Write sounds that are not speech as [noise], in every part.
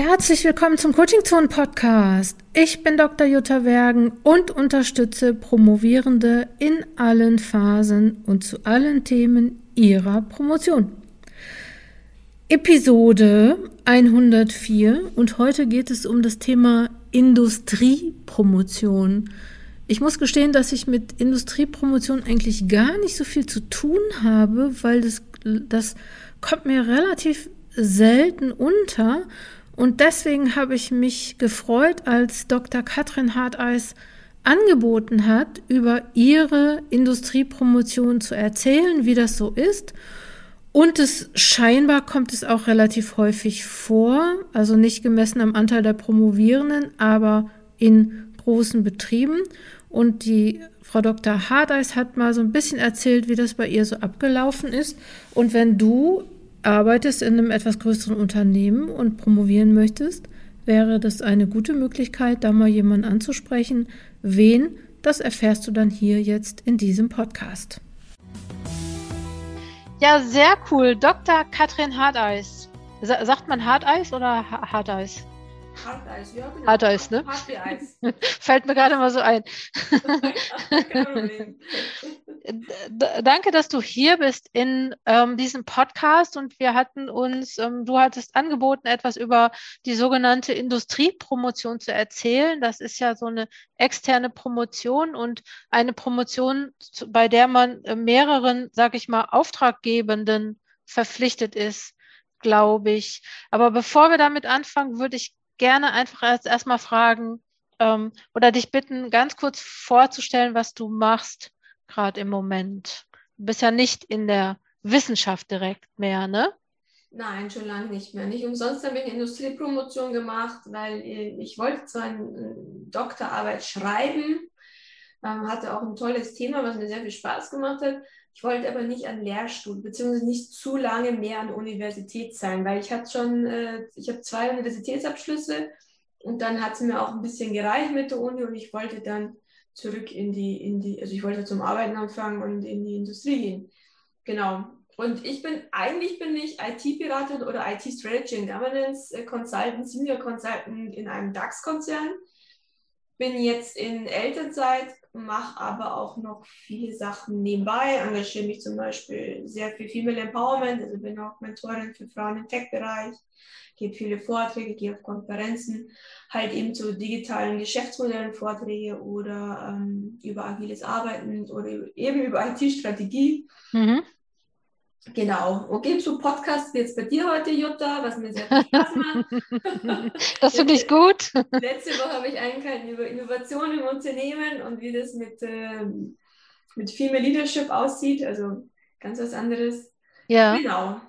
Herzlich willkommen zum Coaching Zone Podcast. Ich bin Dr. Jutta Wergen und unterstütze Promovierende in allen Phasen und zu allen Themen ihrer Promotion. Episode 104 und heute geht es um das Thema Industriepromotion. Ich muss gestehen, dass ich mit Industriepromotion eigentlich gar nicht so viel zu tun habe, weil das, das kommt mir relativ selten unter und deswegen habe ich mich gefreut, als Dr. Katrin Harteis angeboten hat, über ihre Industriepromotion zu erzählen, wie das so ist. Und es scheinbar kommt es auch relativ häufig vor, also nicht gemessen am Anteil der Promovierenden, aber in großen Betrieben. Und die Frau Dr. Hardeis hat mal so ein bisschen erzählt, wie das bei ihr so abgelaufen ist. Und wenn du arbeitest in einem etwas größeren Unternehmen und promovieren möchtest, wäre das eine gute Möglichkeit, da mal jemanden anzusprechen. Wen, das erfährst du dann hier jetzt in diesem Podcast. Ja, sehr cool. Dr. Katrin Harteis. sagt man Harteis oder Harteis? Harteis, ja, genau. Harteis, ne? Hart wie Eis. Fällt mir gerade mal so ein. [laughs] Danke, dass du hier bist in ähm, diesem Podcast und wir hatten uns, ähm, du hattest angeboten, etwas über die sogenannte Industriepromotion zu erzählen. Das ist ja so eine externe Promotion und eine Promotion, bei der man äh, mehreren, sag ich mal, Auftraggebenden verpflichtet ist glaube ich. Aber bevor wir damit anfangen, würde ich gerne einfach erst erstmal fragen ähm, oder dich bitten, ganz kurz vorzustellen, was du machst gerade im Moment. Du bist ja nicht in der Wissenschaft direkt mehr, ne? Nein, schon lange nicht mehr. Nicht umsonst habe ich eine Industriepromotion gemacht, weil ich wollte zwar eine Doktorarbeit schreiben, ähm, hatte auch ein tolles Thema, was mir sehr viel Spaß gemacht hat. Ich wollte aber nicht an Lehrstuhl, beziehungsweise nicht zu lange mehr an der Universität sein, weil ich hatte schon, äh, ich habe zwei Universitätsabschlüsse und dann hat es mir auch ein bisschen gereicht mit der Uni und ich wollte dann zurück in die, in die, also ich wollte zum Arbeiten anfangen und in die Industrie gehen. Genau. Und ich bin, eigentlich bin ich IT-Beraterin oder IT-Strategy and Governance äh, Consultant, Senior Consultant in einem DAX-Konzern. Bin jetzt in Elternzeit, mache aber auch noch viele Sachen nebenbei, engagiere mich zum Beispiel sehr viel Female Empowerment, also bin auch Mentorin für Frauen im Tech-Bereich, gebe viele Vorträge, gehe auf Konferenzen, halt eben zu digitalen Geschäftsmodellen Vorträge oder ähm, über agiles Arbeiten oder eben über IT-Strategie. Mhm. Genau. Okay, zu Podcast jetzt bei dir heute, Jutta, was mir sehr viel Spaß macht. [laughs] das finde ich gut. [laughs] Letzte Woche habe ich eingehalten über Innovation im Unternehmen und wie das mit, äh, mit Female Leadership aussieht. Also ganz was anderes. Ja. Genau.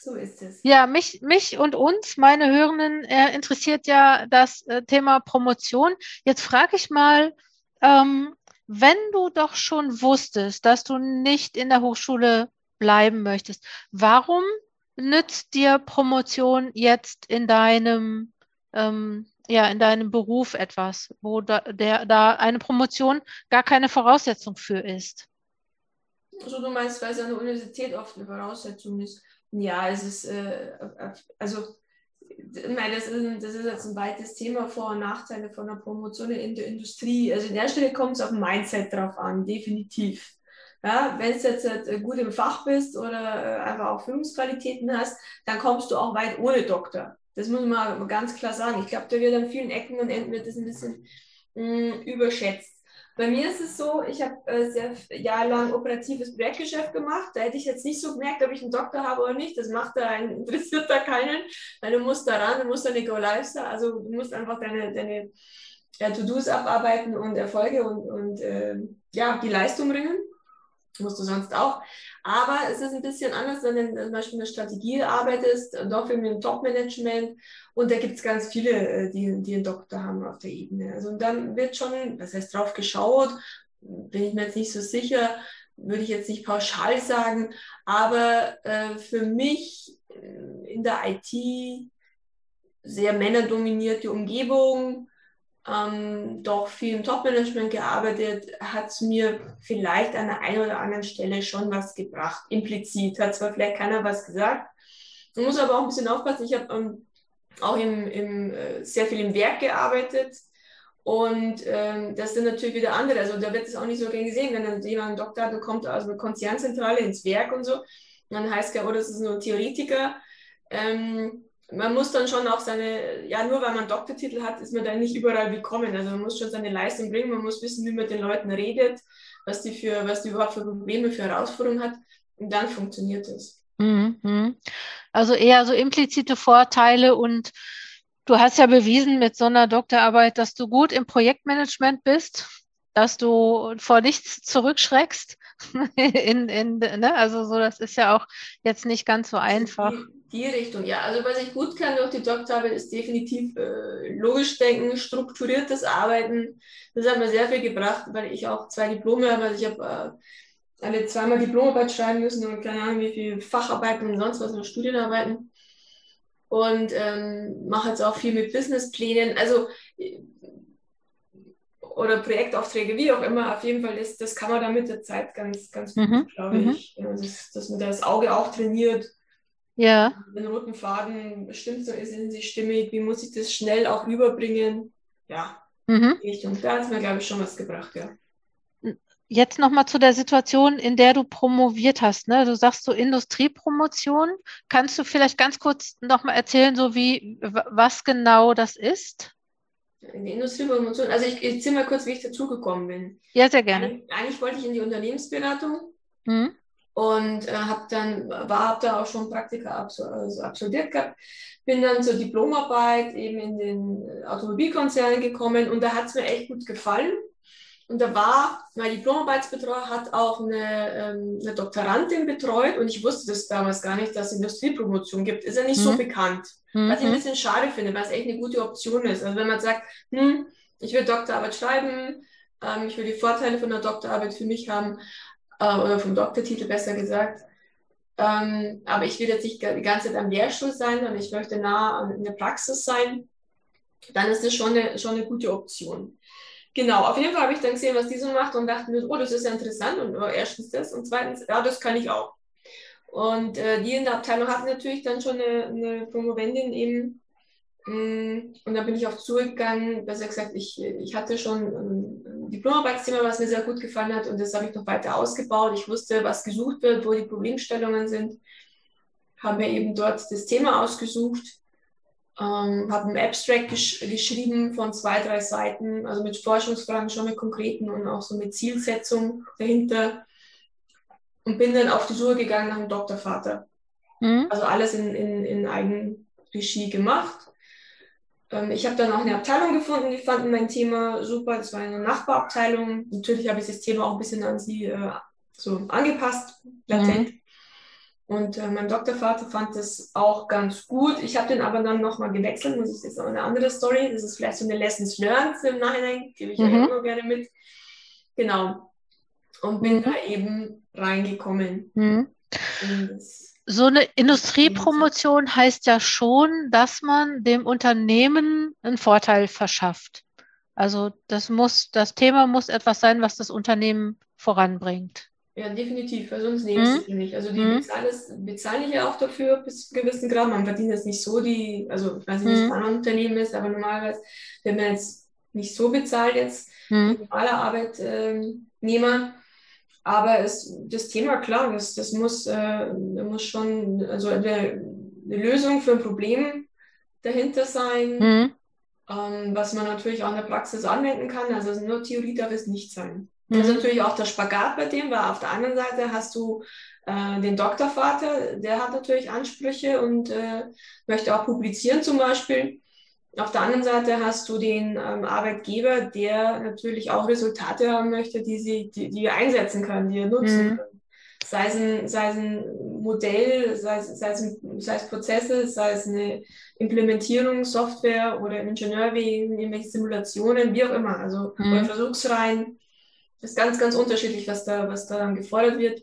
So ist es. Ja, mich, mich und uns, meine Hörenden, äh, interessiert ja das äh, Thema Promotion. Jetzt frage ich mal, ähm, wenn du doch schon wusstest, dass du nicht in der Hochschule bleiben möchtest. Warum nützt dir Promotion jetzt in deinem, ähm, ja, in deinem Beruf etwas, wo da, der, da eine Promotion gar keine Voraussetzung für ist? Also du meinst, weil es an der Universität oft eine Voraussetzung ist. Ja, es ist, äh, also ich meine, das ist, das ist jetzt ein weites Thema, Vor- und Nachteile von einer Promotion in der Industrie. Also in der Stelle kommt es auf Mindset drauf an, definitiv. Ja, wenn du jetzt äh, gut im Fach bist oder äh, einfach auch Führungsqualitäten hast, dann kommst du auch weit ohne Doktor. Das muss man ganz klar sagen. Ich glaube, da wird an vielen Ecken und Enden wird das ein bisschen mh, mm, überschätzt. Bei mir ist es so, ich habe äh, sehr jahrelang operatives Projektgeschäft gemacht. Da hätte ich jetzt nicht so gemerkt, ob ich einen Doktor habe oder nicht. Das macht da einen, [laughs] interessiert da keinen, weil du musst da ran, du musst da eine Go-Live sein. Also du musst einfach deine, deine ja, To-Dos abarbeiten und Erfolge und, und äh, ja, die Leistung bringen musst du sonst auch. Aber es ist ein bisschen anders, wenn du zum Beispiel eine Strategie arbeitest, doch mit dem Top-Management. Und da gibt es ganz viele, äh, die, die einen Doktor haben auf der Ebene. Also und dann wird schon, das heißt, drauf geschaut, bin ich mir jetzt nicht so sicher, würde ich jetzt nicht pauschal sagen, aber äh, für mich äh, in der IT sehr männerdominierte Umgebung, ähm, doch viel im Top-Management gearbeitet, hat es mir vielleicht an der einen oder anderen Stelle schon was gebracht. Implizit hat zwar vielleicht keiner was gesagt. Man muss aber auch ein bisschen aufpassen. Ich habe ähm, auch im, im, äh, sehr viel im Werk gearbeitet. Und ähm, das sind natürlich wieder andere. Also da wird es auch nicht so gern gesehen, wenn dann jemand einen Doktor hat und kommt aus einer Konzernzentrale ins Werk und so. Und dann heißt ja, oh, das ist nur ein Theoretiker. Ähm, man muss dann schon auch seine, ja, nur weil man Doktortitel hat, ist man da nicht überall willkommen. Also man muss schon seine Leistung bringen, man muss wissen, wie man mit den Leuten redet, was die für, was die überhaupt für Probleme, für Herausforderungen hat. Und dann funktioniert es. Mhm. Also eher so implizite Vorteile und du hast ja bewiesen mit so einer Doktorarbeit, dass du gut im Projektmanagement bist, dass du vor nichts zurückschreckst. [laughs] in, in, ne? Also so, das ist ja auch jetzt nicht ganz so einfach. Die, Richtung, ja. Also was ich gut kann durch die Doktorarbeit ist definitiv äh, logisch denken, strukturiertes Arbeiten. Das hat mir sehr viel gebracht, weil ich auch zwei Diplome habe. Also ich habe äh, alle zweimal Diplomarbeit schreiben müssen und keine Ahnung, wie viel Facharbeiten und sonst was und Studienarbeiten. Und ähm, mache jetzt auch viel mit Businessplänen. Also oder Projektaufträge, wie auch immer, auf jeden Fall ist, das kann man dann mit der Zeit ganz, ganz gut, mhm. glaube mhm. ich. Ja, dass, dass man das Auge auch trainiert. Ja. Den roten Faden, stimmt so, ist in sich stimmig, wie muss ich das schnell auch rüberbringen? Ja, mhm. Richtung. Da hat es mir, glaube ich, schon was gebracht, ja. Jetzt nochmal zu der Situation, in der du promoviert hast. Ne? Du sagst so Industriepromotion. Kannst du vielleicht ganz kurz nochmal erzählen, so wie was genau das ist? in die Industriepromotion. Also ich, ich zähle mal kurz, wie ich dazugekommen bin. Ja, sehr gerne. Eigentlich, eigentlich wollte ich in die Unternehmensberatung mhm. Und äh, habe dann, war, habe da auch schon Praktika also absolviert gehabt. Bin dann zur Diplomarbeit eben in den Automobilkonzern gekommen und da hat es mir echt gut gefallen. Und da war, mein Diplomarbeitsbetreuer hat auch eine, ähm, eine Doktorandin betreut und ich wusste das damals gar nicht, dass es Industriepromotion gibt. Ist ja nicht mhm. so bekannt. Mhm. Was ich ein bisschen schade finde, weil es echt eine gute Option ist. Also wenn man sagt, hm, ich will Doktorarbeit schreiben, ähm, ich will die Vorteile von der Doktorarbeit für mich haben, äh, oder vom Doktortitel besser gesagt, ähm, aber ich will jetzt nicht die ganze Zeit am Lehrstuhl sein, sondern ich möchte nah in der Praxis sein, dann ist das schon eine, schon eine gute Option. Genau, auf jeden Fall habe ich dann gesehen, was die so macht und dachte mir, oh, das ist ja interessant und oh, erstens das und zweitens, ja, das kann ich auch. Und äh, die in der Abteilung hatten natürlich dann schon eine, eine Promovendin eben. Mm, und dann bin ich auch zugegangen, besser gesagt, ich, ich hatte schon ein Diplomarbeitsthema, was mir sehr gut gefallen hat und das habe ich noch weiter ausgebaut. Ich wusste, was gesucht wird, wo die Problemstellungen sind. Habe mir eben dort das Thema ausgesucht ähm, habe einen Abstract gesch geschrieben von zwei, drei Seiten, also mit Forschungsfragen, schon mit konkreten und auch so mit Zielsetzung dahinter. Und bin dann auf die Suche gegangen nach einem Doktorvater. Mhm. Also alles in, in, in Eigenregie gemacht. Ähm, ich habe dann auch eine Abteilung gefunden, die fanden mein Thema super. Das war eine Nachbarabteilung. Natürlich habe ich das Thema auch ein bisschen an sie äh, so angepasst, latent. Mhm. Und äh, mein Doktorvater fand das auch ganz gut. Ich habe den aber dann nochmal gewechselt. Das ist jetzt auch eine andere Story. Das ist vielleicht so eine Lessons Learned im Nachhinein. Gebe ich mhm. euch immer gerne mit. Genau. Und bin mhm. da eben reingekommen. Mhm. So eine Industriepromotion heißt ja schon, dass man dem Unternehmen einen Vorteil verschafft. Also das muss, das Thema muss etwas sein, was das Unternehmen voranbringt. Ja, definitiv, weil sonst nehmen sie mhm. nicht. Also die mhm. bezahlen, bezahlen ja auch dafür bis zu einem gewissen Grad. Man verdient jetzt nicht so die, also ich weiß nicht, wie es mhm. bei anderen Unternehmen ist, aber normalerweise wenn man jetzt nicht so bezahlt jetzt, mhm. normaler Arbeitnehmer. Aber es, das Thema, klar, das, das muss, äh, muss schon, also eine, eine Lösung für ein Problem dahinter sein, mhm. ähm, was man natürlich auch in der Praxis anwenden kann. Also nur Theorie darf es nicht sein. Das ist mhm. natürlich auch der Spagat bei dem, weil auf der anderen Seite hast du äh, den Doktorvater, der hat natürlich Ansprüche und äh, möchte auch publizieren zum Beispiel. Auf der anderen Seite hast du den ähm, Arbeitgeber, der natürlich auch Resultate haben möchte, die sie, die, die wir einsetzen können, die wir nutzen mhm. können. Sei es, ein, sei es ein Modell, sei es, sei, es ein, sei es Prozesse, sei es eine Implementierung, Software oder Ingenieurwegen, irgendwelche Simulationen, wie auch immer, also mhm. oder Versuchsreihen ist ganz, ganz unterschiedlich, was da, was da gefordert wird.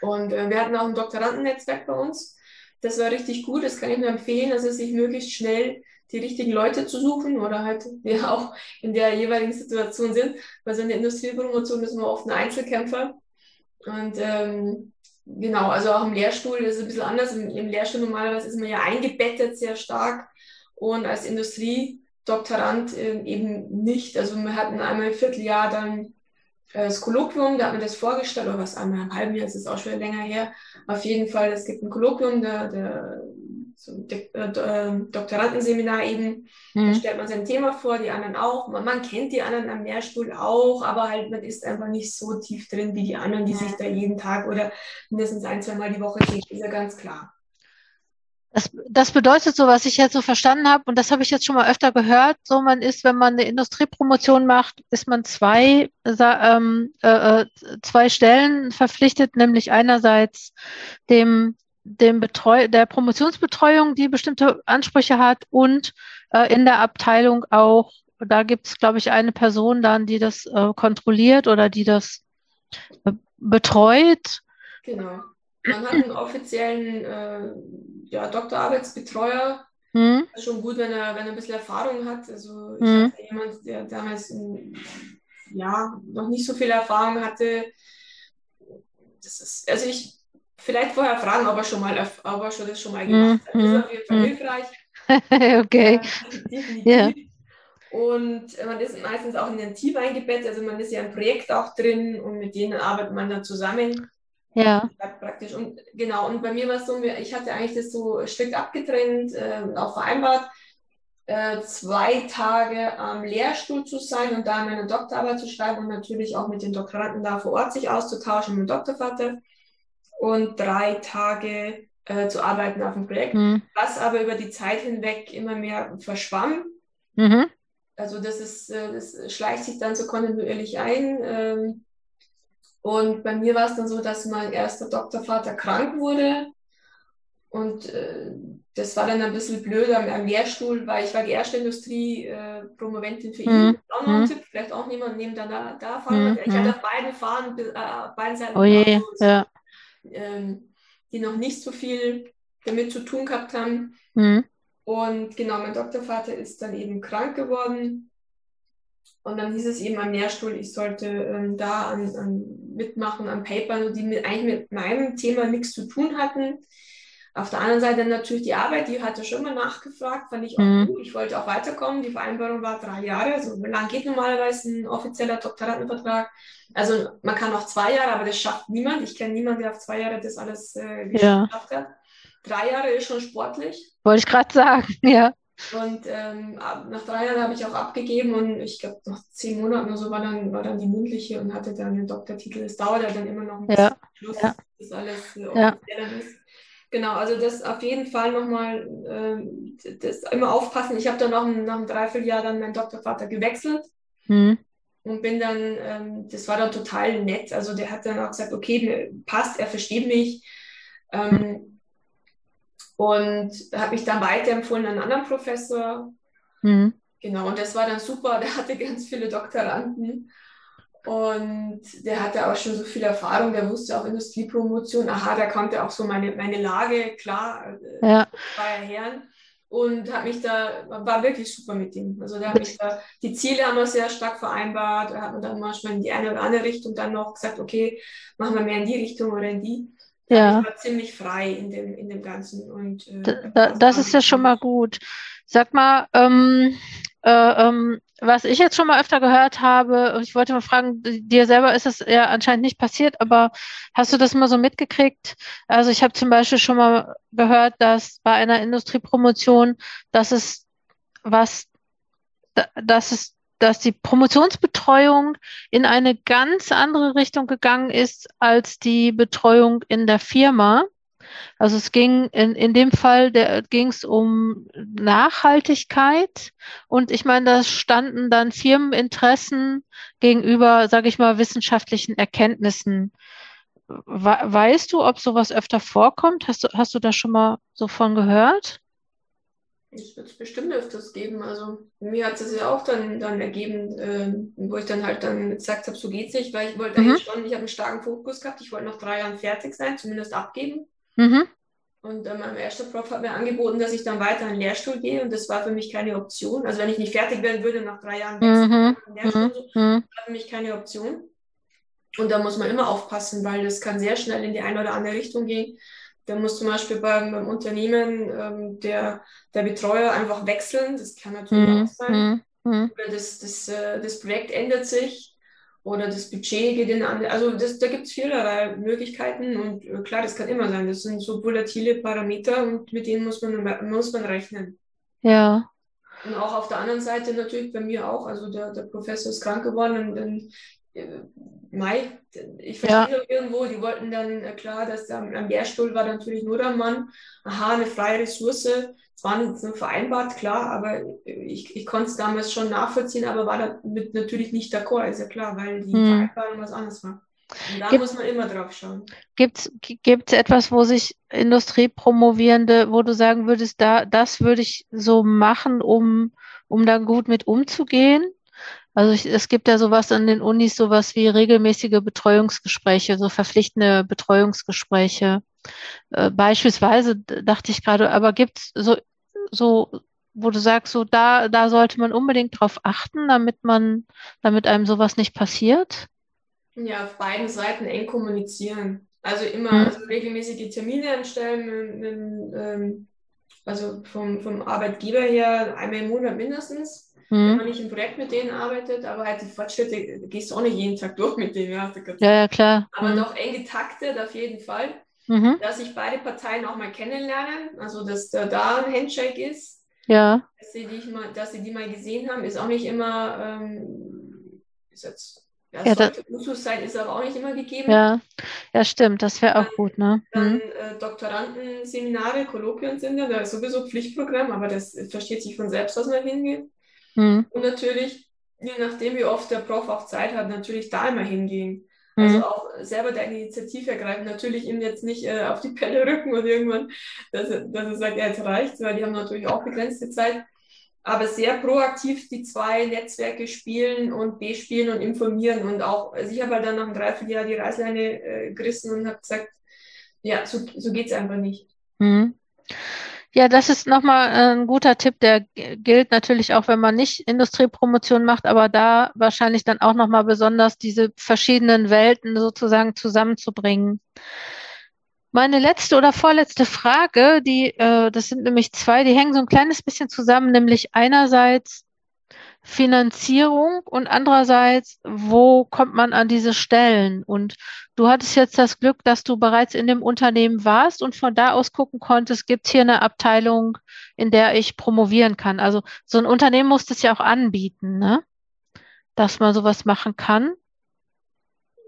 Und äh, wir hatten auch ein Doktorandennetzwerk bei uns. Das war richtig gut. Das kann ich nur empfehlen, also sich möglichst schnell die richtigen Leute zu suchen oder halt [laughs] die auch in der jeweiligen Situation sind. Weil so in der Industriepromotion ist man oft ein Einzelkämpfer. Und ähm, genau, also auch im Lehrstuhl ist es ein bisschen anders. Im, Im, Lehrstuhl normalerweise ist man ja eingebettet sehr stark und als Industriedoktorand äh, eben nicht. Also wir hatten einmal im Vierteljahr dann äh, das Kolloquium, da hat man das vorgestellt, oder was, einmal im halben Jahr, das ist auch schon länger her. Auf jeden Fall, es gibt ein Kolloquium, der, der so ein äh, ähm, Doktorandenseminar eben. Mhm. Da stellt man sein Thema vor, die anderen auch. Man, man, kennt die anderen am Lehrstuhl auch, aber halt man ist einfach nicht so tief drin wie die anderen, die sich da jeden Tag oder mindestens ein, zwei Mal die Woche sehen. Ist ja ganz klar. Das, das bedeutet so, was ich jetzt so verstanden habe, und das habe ich jetzt schon mal öfter gehört, so man ist, wenn man eine Industriepromotion macht, ist man zwei, ähm, äh, äh, zwei Stellen verpflichtet, nämlich einerseits dem dem Betreu der Promotionsbetreuung, die bestimmte Ansprüche hat und äh, in der Abteilung auch, da gibt es, glaube ich, eine Person dann, die das äh, kontrolliert oder die das äh, betreut. Genau. Man hat einen offiziellen äh, ja, Doktorarbeitsbetreuer. Hm. Das ist schon gut, wenn er, wenn er ein bisschen Erfahrung hat. Also ich hm. hatte jemand, der damals in, ja, noch nicht so viel Erfahrung hatte. Das ist, also ich vielleicht vorher fragen, ob er schon mal, ob er schon das schon mal gemacht hat. Das ist mhm, auf jeden Fall mhm. hilfreich. [laughs] okay. Ja, Und man ist meistens auch in ein Team eingebettet, also man ist ja im Projekt auch drin und mit denen arbeitet man dann zusammen. Ja. Praktisch. Und genau, und bei mir war es so, ich hatte eigentlich das so strikt abgetrennt äh, und auch vereinbart, äh, zwei Tage am Lehrstuhl zu sein und da meine Doktorarbeit zu schreiben und natürlich auch mit den Doktoranden da vor Ort sich auszutauschen mit dem Doktorvater und drei Tage äh, zu arbeiten auf dem Projekt, mhm. was aber über die Zeit hinweg immer mehr verschwamm. Mhm. Also das ist, äh, das schleicht sich dann so kontinuierlich ein. Ähm, und bei mir war es dann so, dass mein erster Doktorvater krank wurde. Und äh, das war dann ein bisschen blöd am, am Lehrstuhl, weil ich war die erste Industrie-Promoventin äh, für ihn. Mhm. Auch noch ein mhm. Tipp, vielleicht auch niemand neben da, da fahren. Mhm. Ich hatte auf beiden Fahren, äh, beiden Seiten. Oh je, ja ähm, die noch nicht so viel damit zu tun gehabt haben. Mhm. Und genau, mein Doktorvater ist dann eben krank geworden. Und dann hieß es eben am Lehrstuhl, ich sollte ähm, da an, an mitmachen, an Papern, die mit, eigentlich mit meinem Thema nichts zu tun hatten. Auf der anderen Seite natürlich die Arbeit, die hatte schon mal nachgefragt, fand ich auch mhm. gut. Ich wollte auch weiterkommen. Die Vereinbarung war drei Jahre. Also wie lange geht normalerweise ein offizieller Doktorandenvertrag? Also man kann auch zwei Jahre, aber das schafft niemand. Ich kenne niemanden, der auf zwei Jahre das alles äh, geschafft ja. hat. Drei Jahre ist schon sportlich. Wollte ich gerade sagen, [laughs] ja. Und ähm, nach drei Jahren habe ich auch abgegeben und ich glaube, nach zehn Monaten oder so war dann, war dann die mündliche und hatte dann den Doktortitel. Es dauert ja dann immer noch ein bisschen ja. Schluss, ja. bis alles äh, offiziell ja. ist. Genau, also das auf jeden Fall nochmal, äh, das immer aufpassen. Ich habe dann noch nach einem Dreivierteljahr dann meinen Doktorvater gewechselt. Mhm und bin dann, ähm, das war dann total nett. Also der hat dann auch gesagt, okay, passt, er versteht mich. Ähm, und hat mich dann weiterempfohlen an einen anderen Professor. Mhm. Genau, und das war dann super. [laughs] Der hatte ganz viele Doktoranden. Und der hatte auch schon so viel Erfahrung, der wusste auch Industriepromotion. Aha, der kannte auch so meine, meine Lage, klar, äh, ja. war ja Herren und hat mich da, war wirklich super mit ihm. Also der hat mich da, die Ziele haben wir sehr stark vereinbart, da hat man dann manchmal in die eine oder andere Richtung dann noch gesagt, okay, machen wir mehr in die Richtung oder in die. Ja. Ich war ziemlich frei in dem, in dem Ganzen. Und, äh, da, das, das ist ja schon mal gut. Sag mal, ähm, äh, ähm, was ich jetzt schon mal öfter gehört habe, ich wollte mal fragen, dir selber ist es ja anscheinend nicht passiert, aber hast du das mal so mitgekriegt? Also ich habe zum Beispiel schon mal gehört, dass bei einer Industriepromotion, dass es was, dass es, dass die Promotionsbetreuung in eine ganz andere Richtung gegangen ist als die Betreuung in der Firma. Also es ging in, in dem Fall ging es um Nachhaltigkeit und ich meine, da standen dann Firmeninteressen gegenüber, sage ich mal, wissenschaftlichen Erkenntnissen. Weißt du, ob sowas öfter vorkommt? Hast du, hast du da schon mal so von gehört? Ich würde es bestimmt öfters geben. Also mir hat es ja auch dann, dann ergeben, äh, wo ich dann halt dann gesagt habe, so geht es nicht, weil ich wollte mhm. eigentlich schon, ich habe einen starken Fokus gehabt, ich wollte nach drei Jahren fertig sein, zumindest abgeben. Mhm. Und äh, mein erster Prof hat mir angeboten, dass ich dann weiter in den Lehrstuhl gehe und das war für mich keine Option. Also wenn ich nicht fertig werden würde nach drei Jahren wechseln, mhm. Lehrstuhl, mhm. war für mich keine Option. Und da muss man immer aufpassen, weil das kann sehr schnell in die eine oder andere Richtung gehen. Da muss zum Beispiel beim, beim Unternehmen ähm, der, der Betreuer einfach wechseln. Das kann natürlich mhm. auch sein. Mhm. Oder das, das, äh, das Projekt ändert sich oder das Budget geht in andere. Also das, da gibt es vielerlei Möglichkeiten und äh, klar, das kann immer sein. Das sind so volatile Parameter und mit denen muss man, muss man rechnen. Ja. Und auch auf der anderen Seite natürlich bei mir auch. Also der, der Professor ist krank geworden und dann äh, Mai, ich verstehe ja. irgendwo, die wollten dann, äh, klar, dass da am Lehrstuhl war natürlich nur der Mann. Aha, eine freie Ressource. Es war nicht vereinbart, klar, aber ich, ich konnte es damals schon nachvollziehen, aber war damit natürlich nicht d'accord, ist ja klar, weil die hm. Vereinbarung was anderes war. Und da Gibt, muss man immer drauf schauen. Gibt es etwas, wo sich Industriepromovierende, wo du sagen würdest, da, das würde ich so machen, um, um da gut mit umzugehen? Also ich, es gibt ja sowas an den Unis, sowas wie regelmäßige Betreuungsgespräche, so verpflichtende Betreuungsgespräche. Äh, beispielsweise dachte ich gerade, aber gibt es so, so, wo du sagst, so da, da sollte man unbedingt drauf achten, damit man, damit einem sowas nicht passiert? Ja, auf beiden Seiten eng kommunizieren. Also immer hm. also regelmäßige Termine anstellen, mit, mit, ähm, also vom, vom Arbeitgeber her einmal im Monat mindestens mhm. wenn man nicht im Projekt mit denen arbeitet, aber halt die Fortschritte gehst du auch nicht jeden Tag durch mit denen. Ja, ja, ja klar. Aber mhm. noch eng getaktet auf jeden Fall, mhm. dass sich beide Parteien auch mal kennenlernen, also dass da, da ein Handshake ist. Ja. Dass sie, die mal, dass sie die mal gesehen haben, ist auch nicht immer, ähm, ist jetzt ja, ja, sollte Usus sein, ist aber auch nicht immer gegeben. Ja, ja stimmt, das wäre auch gut. Ne? Dann mhm. äh, Doktorandenseminare, Kolloquien sind ja, da ist sowieso Pflichtprogramm, aber das versteht sich von selbst, dass man hingeht. Mhm. Und natürlich, je nachdem, wie oft der Prof auch Zeit hat, natürlich da immer hingehen. Mhm. Also auch selber der Initiative ergreifen, natürlich ihm jetzt nicht äh, auf die Pelle rücken und irgendwann, dass er, dass er sagt, ja, jetzt reicht's, weil die haben natürlich auch begrenzte Zeit. Aber sehr proaktiv die zwei Netzwerke spielen und bespielen und informieren. Und auch, also ich habe halt dann nach einem Dreivierteljahr die Reißleine äh, gerissen und habe gesagt, ja, so, so geht es einfach nicht. Mhm. Ja, das ist nochmal äh, ein guter Tipp, der gilt natürlich auch, wenn man nicht Industriepromotion macht, aber da wahrscheinlich dann auch nochmal besonders diese verschiedenen Welten sozusagen zusammenzubringen. Meine letzte oder vorletzte Frage, die, äh, das sind nämlich zwei, die hängen so ein kleines bisschen zusammen, nämlich einerseits Finanzierung und andererseits, wo kommt man an diese Stellen? Und du hattest jetzt das Glück, dass du bereits in dem Unternehmen warst und von da aus gucken konntest, gibt es hier eine Abteilung, in der ich promovieren kann. Also so ein Unternehmen muss das ja auch anbieten, ne? dass man sowas machen kann.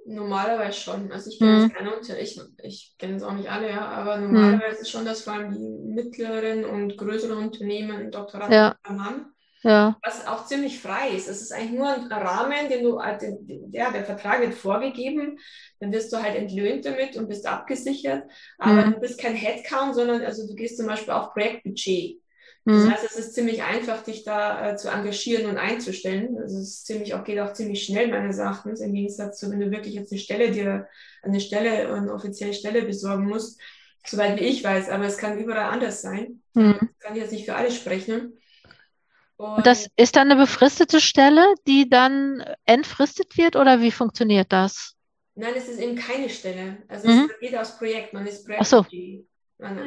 Normalerweise schon. Also ich kenne mhm. keine ich, ich kenne es auch nicht alle, ja, aber mhm. normalerweise mhm. schon, dass vor allem die mittleren und größeren Unternehmen Doktorate ja. haben. Ja. Was auch ziemlich frei ist. Es ist eigentlich nur ein Rahmen, den du, äh, ja, der Vertrag wird vorgegeben, dann wirst du halt entlöhnt damit und bist abgesichert. Aber mhm. du bist kein Headcount, sondern also du gehst zum Beispiel auf Projektbudget. Das mhm. heißt, es ist ziemlich einfach, dich da äh, zu engagieren und einzustellen. Also es ist ziemlich, auch, geht auch ziemlich schnell meines Erachtens, im Gegensatz zu, wenn du wirklich jetzt eine Stelle dir, eine Stelle, eine offizielle Stelle besorgen musst, soweit wie ich weiß, aber es kann überall anders sein. Mhm. Das kann ich jetzt nicht für alle sprechen. Und das ist dann eine befristete Stelle, die dann entfristet wird oder wie funktioniert das? Nein, es ist eben keine Stelle. Also mhm. es geht aus Projekt, man ist Projekt. Ach so.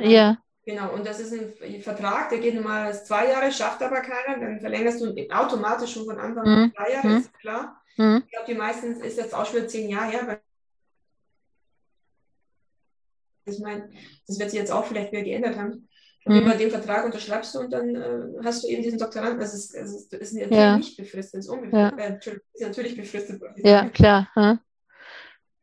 ja. Genau, und das ist ein Vertrag, der geht normal zwei Jahre, schafft aber keiner, dann verlängerst du automatisch schon von Anfang an mhm. drei Jahre, mhm. ist klar. Mhm. Ich glaube, die meisten ist jetzt auch schon zehn Jahre her. Ich meine, das wird sich jetzt auch vielleicht wieder geändert haben. Und mhm. über den Vertrag unterschreibst du und dann äh, hast du eben diesen Doktoranden. Das ist, das ist, ist natürlich ja. nicht befristet, ist, ja. äh, ist natürlich befristet. Ja, klar. Hm.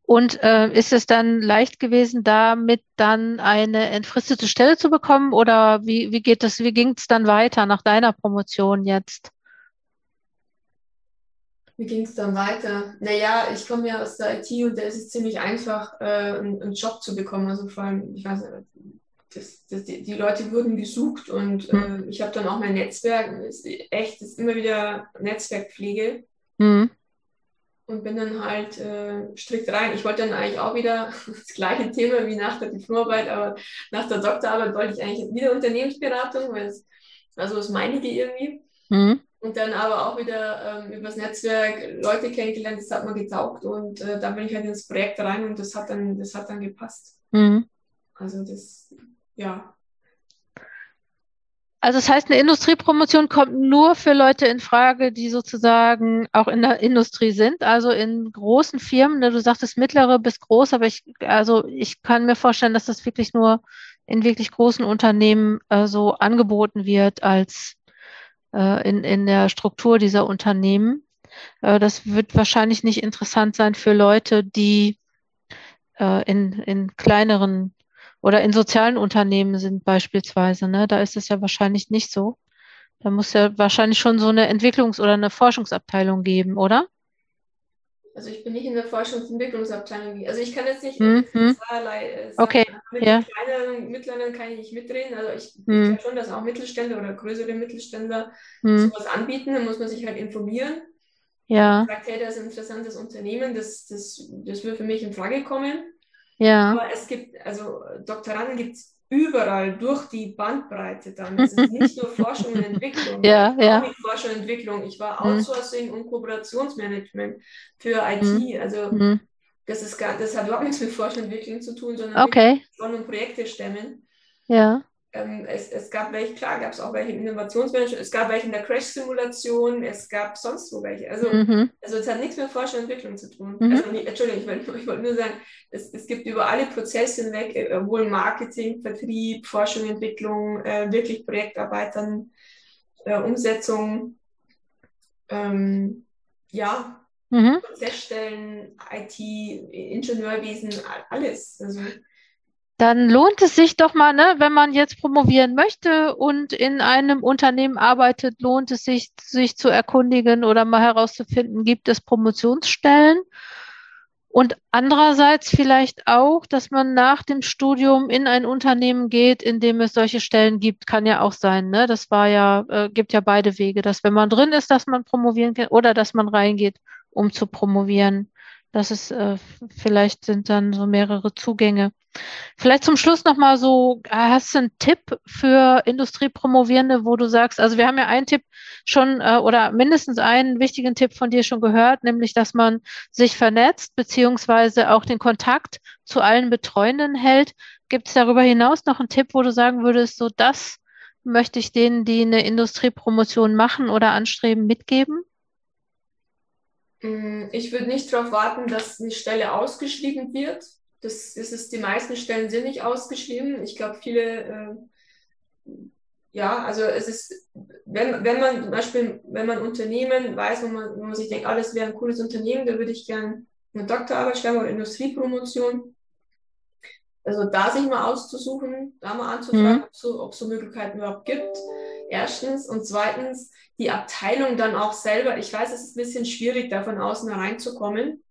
Und äh, ist es dann leicht gewesen, damit dann eine entfristete Stelle zu bekommen? Oder wie, wie geht das, wie ging es dann weiter nach deiner Promotion jetzt? Wie ging es dann weiter? Naja, ich komme ja aus der IT und da ist es ziemlich einfach, äh, einen, einen, Job zu bekommen. Also vor allem, ich weiß nicht, das, das, die, Leute wurden gesucht und äh, ich habe dann auch mein Netzwerk, ist echt, ist immer wieder Netzwerkpflege. Mhm. Und bin dann halt äh, strikt rein. Ich wollte dann eigentlich auch wieder [laughs] das gleiche Thema wie nach der Diplomarbeit, aber nach der Doktorarbeit wollte ich eigentlich wieder Unternehmensberatung, weil es, also das meine ich irgendwie. Mhm. und dann aber auch wieder ähm, übers Netzwerk Leute kennengelernt, das hat mir getaugt und äh, da bin ich halt ins Projekt rein und das hat dann, das hat dann gepasst. Mhm. Also das, ja. Also das heißt, eine Industriepromotion kommt nur für Leute in Frage, die sozusagen auch in der Industrie sind, also in großen Firmen. Ne, du sagtest mittlere bis groß, aber ich, also ich kann mir vorstellen, dass das wirklich nur in wirklich großen Unternehmen äh, so angeboten wird als äh, in, in der Struktur dieser Unternehmen. Äh, das wird wahrscheinlich nicht interessant sein für Leute, die äh, in, in kleineren oder in sozialen Unternehmen sind beispielsweise. Ne? Da ist es ja wahrscheinlich nicht so. Da muss ja wahrscheinlich schon so eine Entwicklungs- oder eine Forschungsabteilung geben, oder? Also ich bin nicht in der Forschungsentwicklungsabteilung. Also ich kann jetzt nicht mhm. zweierlei äh, sagen. Okay. Mit ja. kleineren, mittleren kann ich nicht mitreden. Also ich, mhm. ich schon, dass auch Mittelständler oder größere Mittelständler mhm. sowas anbieten. Da muss man sich halt informieren. Ja. Sagt, hey, das ist ein interessantes Unternehmen, das, das, das würde für mich in Frage kommen. Ja. Aber es gibt, also Doktoranden gibt es überall durch die Bandbreite dann. Es ist nicht nur Forschung und [laughs] Entwicklung. ja, ja. Auch Forschung und Entwicklung. Ich war mhm. Outsourcing und Kooperationsmanagement für IT. Mhm. Also mhm. das ist gar, das hat überhaupt nichts mit Forschung und Entwicklung zu tun, sondern okay. mit Projekte stemmen. Ja ähm, es, es gab welche, klar, gab es auch welche im Innovationsmanagement, es gab welche in der Crash-Simulation, es gab sonst wo welche. Also, mhm. also es hat nichts mit Forschung und Entwicklung zu tun. Mhm. Also, nicht, Entschuldigung, ich wollte ich nur sagen, es, es gibt über alle Prozesse hinweg, äh, wohl Marketing, Vertrieb, Forschung, Entwicklung, äh, wirklich Projektarbeitern, äh, Umsetzung, ähm, ja, mhm. Prozessstellen, IT, Ingenieurwesen, alles. Also, dann lohnt es sich doch mal, ne, wenn man jetzt promovieren möchte und in einem Unternehmen arbeitet, lohnt es sich, sich zu erkundigen oder mal herauszufinden, gibt es Promotionsstellen? Und andererseits vielleicht auch, dass man nach dem Studium in ein Unternehmen geht, in dem es solche Stellen gibt, kann ja auch sein. Ne? Das war ja, äh, gibt ja beide Wege, dass wenn man drin ist, dass man promovieren kann oder dass man reingeht, um zu promovieren. Das ist, äh, vielleicht sind dann so mehrere Zugänge. Vielleicht zum Schluss nochmal so, äh, hast du einen Tipp für Industriepromovierende, wo du sagst, also wir haben ja einen Tipp schon äh, oder mindestens einen wichtigen Tipp von dir schon gehört, nämlich, dass man sich vernetzt, beziehungsweise auch den Kontakt zu allen Betreuenden hält. Gibt es darüber hinaus noch einen Tipp, wo du sagen würdest, so das möchte ich denen, die eine Industriepromotion machen oder anstreben, mitgeben? Mm, ich würde nicht darauf warten, dass eine Stelle ausgeschrieben wird. Das ist es, die meisten Stellen sind nicht ausgeschrieben. Ich glaube, viele, äh, ja, also es ist, wenn, wenn man zum Beispiel, wenn man Unternehmen weiß, wo man, wo man sich denkt, alles ah, wäre ein cooles Unternehmen, da würde ich gerne eine Doktorarbeit schreiben oder Industriepromotion. Also da sich mal auszusuchen, da mal anzufragen, mhm. ob es so, so Möglichkeiten überhaupt gibt. Erstens. Und zweitens, die Abteilung dann auch selber. Ich weiß, es ist ein bisschen schwierig, da von außen reinzukommen.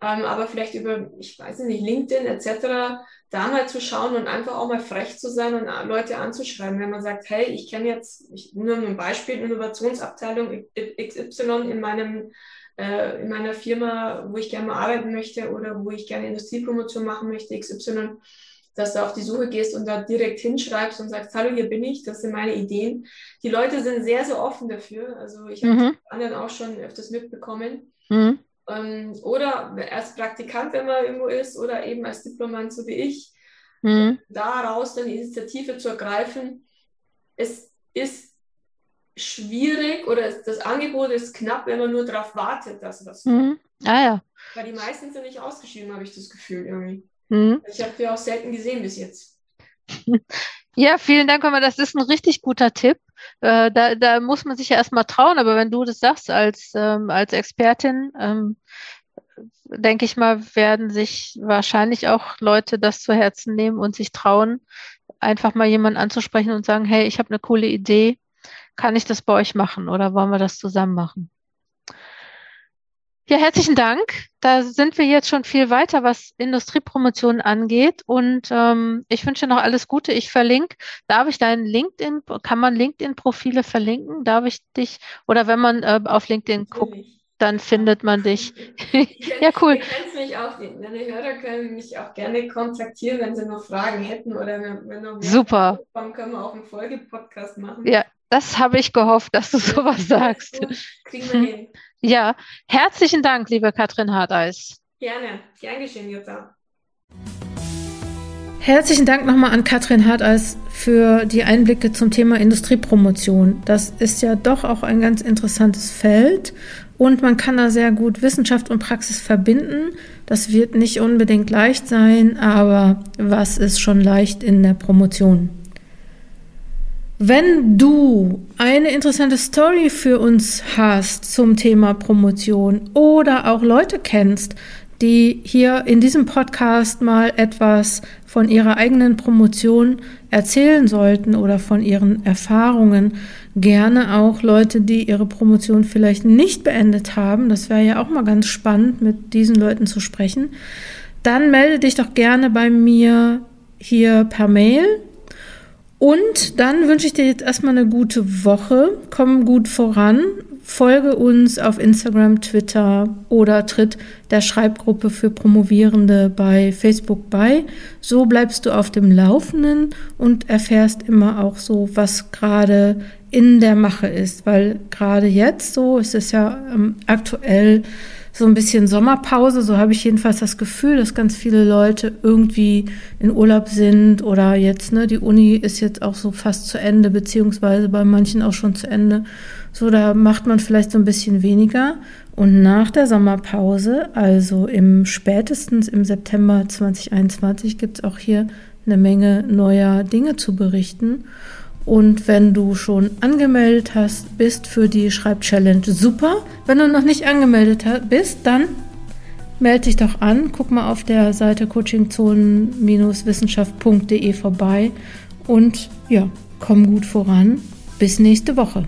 Ähm, aber vielleicht über, ich weiß nicht, LinkedIn etc., da mal zu schauen und einfach auch mal frech zu sein und Leute anzuschreiben, wenn man sagt, hey, ich kenne jetzt, ich, nur ein Beispiel, Innovationsabteilung XY in meinem äh, in meiner Firma, wo ich gerne mal arbeiten möchte oder wo ich gerne Industriepromotion machen möchte, XY, dass du auf die Suche gehst und da direkt hinschreibst und sagst, hallo, hier bin ich, das sind meine Ideen. Die Leute sind sehr, sehr offen dafür. Also ich habe mhm. anderen auch schon öfters mitbekommen. Mhm. Ähm, oder als Praktikant, wenn man irgendwo ist, oder eben als Diplomant, so wie ich, mhm. daraus dann die Initiative zu ergreifen. Es ist schwierig oder das Angebot ist knapp, wenn man nur darauf wartet, dass was mhm. Ah ja. Weil die meisten sind nicht ausgeschrieben, habe ich das Gefühl irgendwie. Mhm. Ich habe die auch selten gesehen bis jetzt. [laughs] Ja, vielen Dank, Mama. Das ist ein richtig guter Tipp. Äh, da, da muss man sich ja erstmal trauen, aber wenn du das sagst als, ähm, als Expertin, ähm, denke ich mal, werden sich wahrscheinlich auch Leute das zu Herzen nehmen und sich trauen, einfach mal jemanden anzusprechen und sagen, hey, ich habe eine coole Idee, kann ich das bei euch machen oder wollen wir das zusammen machen? Ja, herzlichen Dank. Da sind wir jetzt schon viel weiter, was Industriepromotion angeht. Und ähm, ich wünsche noch alles Gute. Ich verlinke, darf ich deinen LinkedIn, kann man LinkedIn-Profile verlinken? Darf ich dich, oder wenn man äh, auf LinkedIn guckt? dann findet man dich. [laughs] ja, cool. Mich auch, deine Hörer können mich auch gerne kontaktieren, wenn sie noch Fragen hätten oder wenn noch mehr Super. kommen, können wir auch einen Folgepodcast machen. Ja, das habe ich gehofft, dass du sowas sagst. Kriegen wir hin. [laughs] Ja, herzlichen Dank, liebe Katrin Hardeis. Gerne, gern geschehen, Jutta. Herzlichen Dank nochmal an Katrin Harteis für die Einblicke zum Thema Industriepromotion. Das ist ja doch auch ein ganz interessantes Feld und man kann da sehr gut Wissenschaft und Praxis verbinden. Das wird nicht unbedingt leicht sein, aber was ist schon leicht in der Promotion? Wenn du eine interessante Story für uns hast zum Thema Promotion oder auch Leute kennst, die hier in diesem Podcast mal etwas von ihrer eigenen Promotion erzählen sollten oder von ihren Erfahrungen. Gerne auch Leute, die ihre Promotion vielleicht nicht beendet haben. Das wäre ja auch mal ganz spannend, mit diesen Leuten zu sprechen. Dann melde dich doch gerne bei mir hier per Mail. Und dann wünsche ich dir jetzt erstmal eine gute Woche. Komm gut voran Folge uns auf Instagram, Twitter oder tritt der Schreibgruppe für Promovierende bei Facebook bei. So bleibst du auf dem Laufenden und erfährst immer auch so, was gerade in der Mache ist, weil gerade jetzt so ist es ja ähm, aktuell so ein bisschen Sommerpause, so habe ich jedenfalls das Gefühl, dass ganz viele Leute irgendwie in Urlaub sind oder jetzt, ne, die Uni ist jetzt auch so fast zu Ende, beziehungsweise bei manchen auch schon zu Ende. So, da macht man vielleicht so ein bisschen weniger. Und nach der Sommerpause, also im spätestens im September 2021, gibt es auch hier eine Menge neuer Dinge zu berichten. Und wenn du schon angemeldet hast, bist für die Schreibchallenge super. Wenn du noch nicht angemeldet bist, dann melde dich doch an. Guck mal auf der Seite coachingzonen-wissenschaft.de vorbei und ja, komm gut voran. Bis nächste Woche.